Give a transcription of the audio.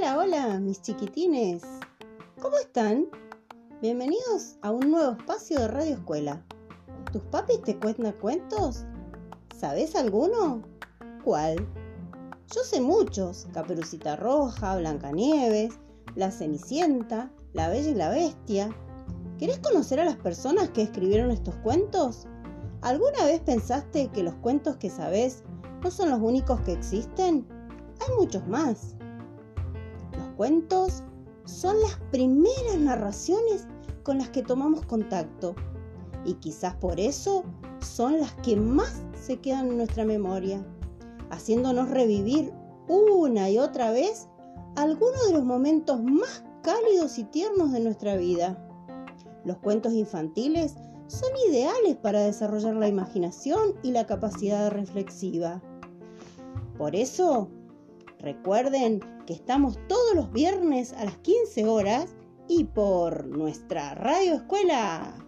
Hola, hola, mis chiquitines. ¿Cómo están? Bienvenidos a un nuevo espacio de Radio Escuela. ¿Tus papis te cuentan cuentos? ¿Sabes alguno? ¿Cuál? Yo sé muchos. Caperucita Roja, Blancanieves, La Cenicienta, La Bella y la Bestia. ¿Querés conocer a las personas que escribieron estos cuentos? ¿Alguna vez pensaste que los cuentos que sabes no son los únicos que existen? Hay muchos más. Cuentos son las primeras narraciones con las que tomamos contacto y quizás por eso son las que más se quedan en nuestra memoria, haciéndonos revivir una y otra vez algunos de los momentos más cálidos y tiernos de nuestra vida. Los cuentos infantiles son ideales para desarrollar la imaginación y la capacidad reflexiva. Por eso, recuerden que estamos todos los viernes a las 15 horas y por nuestra radio escuela